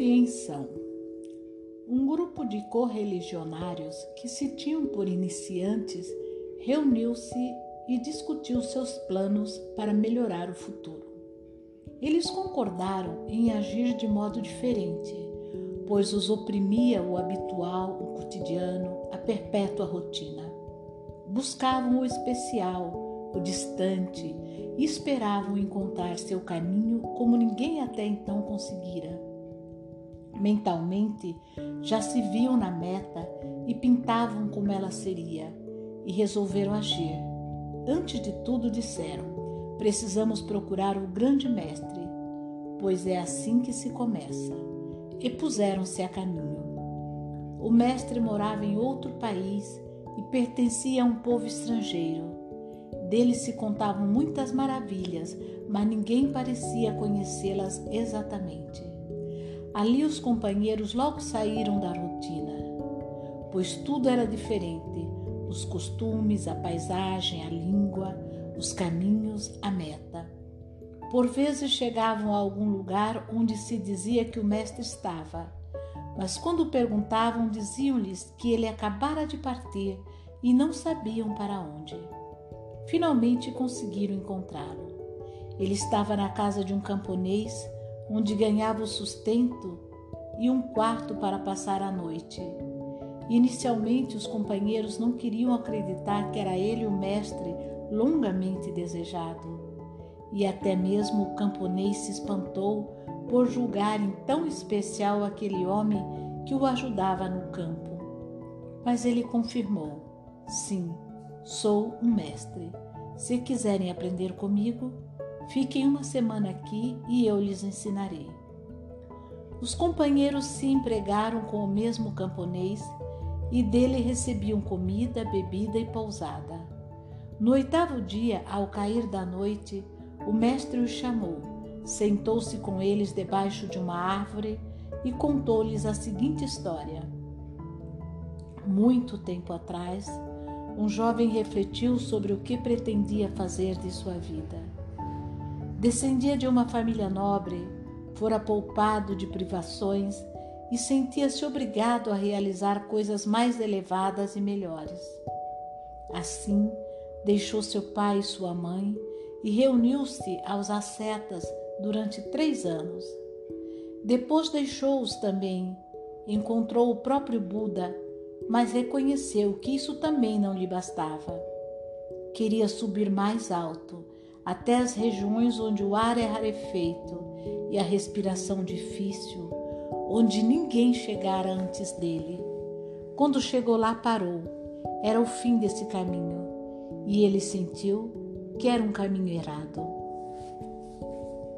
Compreensão. Um grupo de correligionários que se tinham por iniciantes reuniu-se e discutiu seus planos para melhorar o futuro. Eles concordaram em agir de modo diferente, pois os oprimia o habitual, o cotidiano, a perpétua rotina. Buscavam o especial, o distante e esperavam encontrar seu caminho como ninguém até então conseguira. Mentalmente já se viam na meta e pintavam como ela seria e resolveram agir. Antes de tudo, disseram: precisamos procurar o grande mestre, pois é assim que se começa. E puseram-se a caminho. O mestre morava em outro país e pertencia a um povo estrangeiro. Dele se contavam muitas maravilhas, mas ninguém parecia conhecê-las exatamente. Ali os companheiros logo saíram da rotina, pois tudo era diferente: os costumes, a paisagem, a língua, os caminhos, a meta. Por vezes chegavam a algum lugar onde se dizia que o mestre estava, mas quando perguntavam, diziam-lhes que ele acabara de partir e não sabiam para onde. Finalmente conseguiram encontrá-lo. Ele estava na casa de um camponês, onde ganhava o sustento e um quarto para passar a noite. Inicialmente, os companheiros não queriam acreditar que era ele o mestre longamente desejado. E até mesmo o camponês se espantou por julgarem tão especial aquele homem que o ajudava no campo. Mas ele confirmou: Sim, Sou um mestre. Se quiserem aprender comigo, fiquem uma semana aqui e eu lhes ensinarei. Os companheiros se empregaram com o mesmo camponês e dele recebiam comida, bebida e pousada. No oitavo dia, ao cair da noite, o mestre os chamou, sentou-se com eles debaixo de uma árvore e contou-lhes a seguinte história. Muito tempo atrás, um jovem refletiu sobre o que pretendia fazer de sua vida. Descendia de uma família nobre, fora poupado de privações e sentia-se obrigado a realizar coisas mais elevadas e melhores. Assim, deixou seu pai e sua mãe e reuniu-se aos ascetas durante três anos. Depois deixou-os também, encontrou o próprio Buda mas reconheceu que isso também não lhe bastava. Queria subir mais alto, até as regiões onde o ar é rarefeito e a respiração difícil, onde ninguém chegara antes dele. Quando chegou lá, parou. Era o fim desse caminho e ele sentiu que era um caminho errado.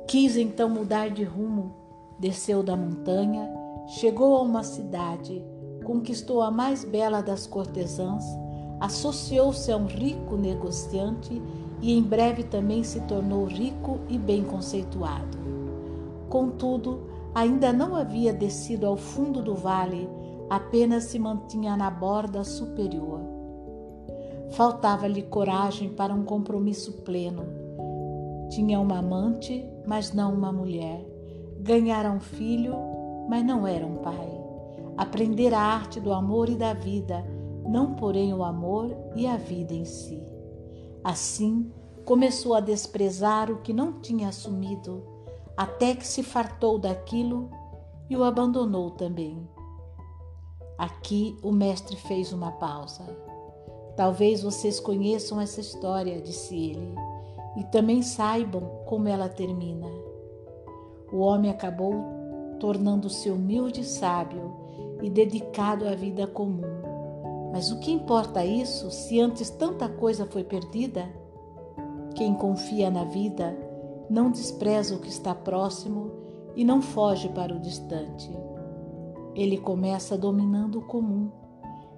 Quis então mudar de rumo, desceu da montanha, chegou a uma cidade conquistou a mais bela das cortesãs, associou-se a um rico negociante e em breve também se tornou rico e bem conceituado. Contudo, ainda não havia descido ao fundo do vale, apenas se mantinha na borda superior. Faltava-lhe coragem para um compromisso pleno. Tinha uma amante, mas não uma mulher. Ganhara um filho, mas não era um pai aprender a arte do amor e da vida, não porém o amor e a vida em si. Assim, começou a desprezar o que não tinha assumido, até que se fartou daquilo e o abandonou também. Aqui o mestre fez uma pausa. Talvez vocês conheçam essa história, disse ele, e também saibam como ela termina. O homem acabou tornando-se humilde e sábio e dedicado à vida comum. Mas o que importa isso se antes tanta coisa foi perdida? Quem confia na vida não despreza o que está próximo e não foge para o distante. Ele começa dominando o comum.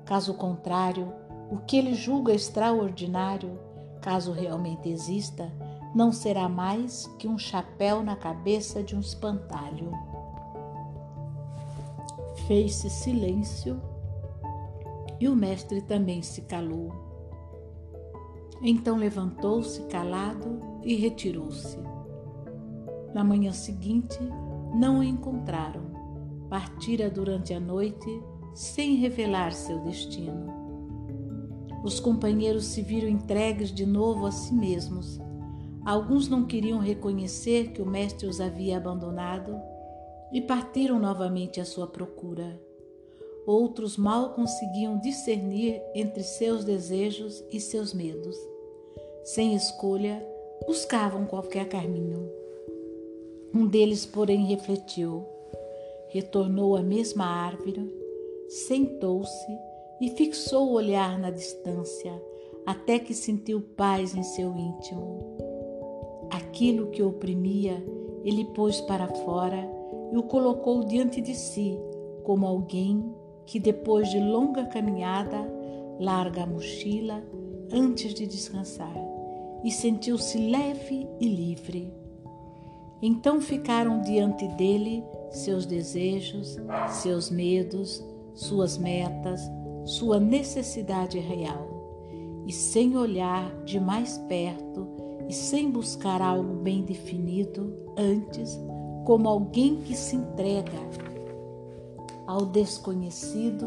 Caso contrário, o que ele julga extraordinário, caso realmente exista, não será mais que um chapéu na cabeça de um espantalho. Fez-se silêncio e o mestre também se calou. Então levantou-se calado e retirou-se. Na manhã seguinte, não o encontraram, partira durante a noite sem revelar seu destino. Os companheiros se viram entregues de novo a si mesmos. Alguns não queriam reconhecer que o mestre os havia abandonado e partiram novamente à sua procura. Outros mal conseguiam discernir entre seus desejos e seus medos. Sem escolha, buscavam qualquer caminho. Um deles, porém, refletiu, retornou à mesma árvore, sentou-se e fixou o olhar na distância, até que sentiu paz em seu íntimo. Aquilo que o oprimia, ele pôs para fora e o colocou diante de si, como alguém que depois de longa caminhada larga a mochila antes de descansar e sentiu-se leve e livre. Então ficaram diante dele seus desejos, seus medos, suas metas, sua necessidade real. E sem olhar de mais perto e sem buscar algo bem definido antes, como alguém que se entrega ao desconhecido,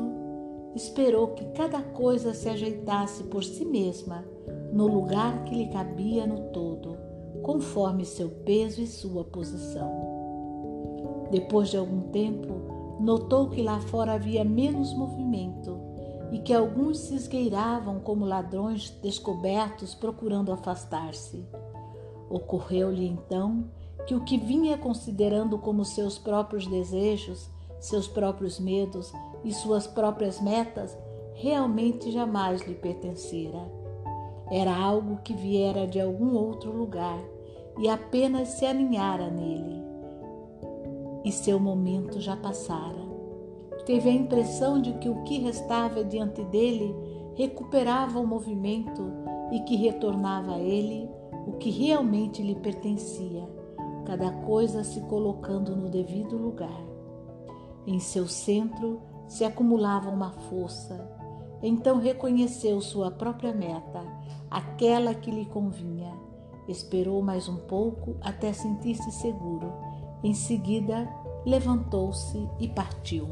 esperou que cada coisa se ajeitasse por si mesma no lugar que lhe cabia no todo, conforme seu peso e sua posição. Depois de algum tempo, notou que lá fora havia menos movimento e que alguns se esgueiravam como ladrões descobertos procurando afastar-se. Ocorreu-lhe então que o que vinha considerando como seus próprios desejos seus próprios medos e suas próprias metas realmente jamais lhe pertencera. Era algo que viera de algum outro lugar e apenas se aninhara nele. E seu momento já passara. Teve a impressão de que o que restava diante dele recuperava o movimento e que retornava a ele o que realmente lhe pertencia, cada coisa se colocando no devido lugar. Em seu centro se acumulava uma força. Então reconheceu sua própria meta, aquela que lhe convinha. Esperou mais um pouco até sentir-se seguro. Em seguida, levantou-se e partiu.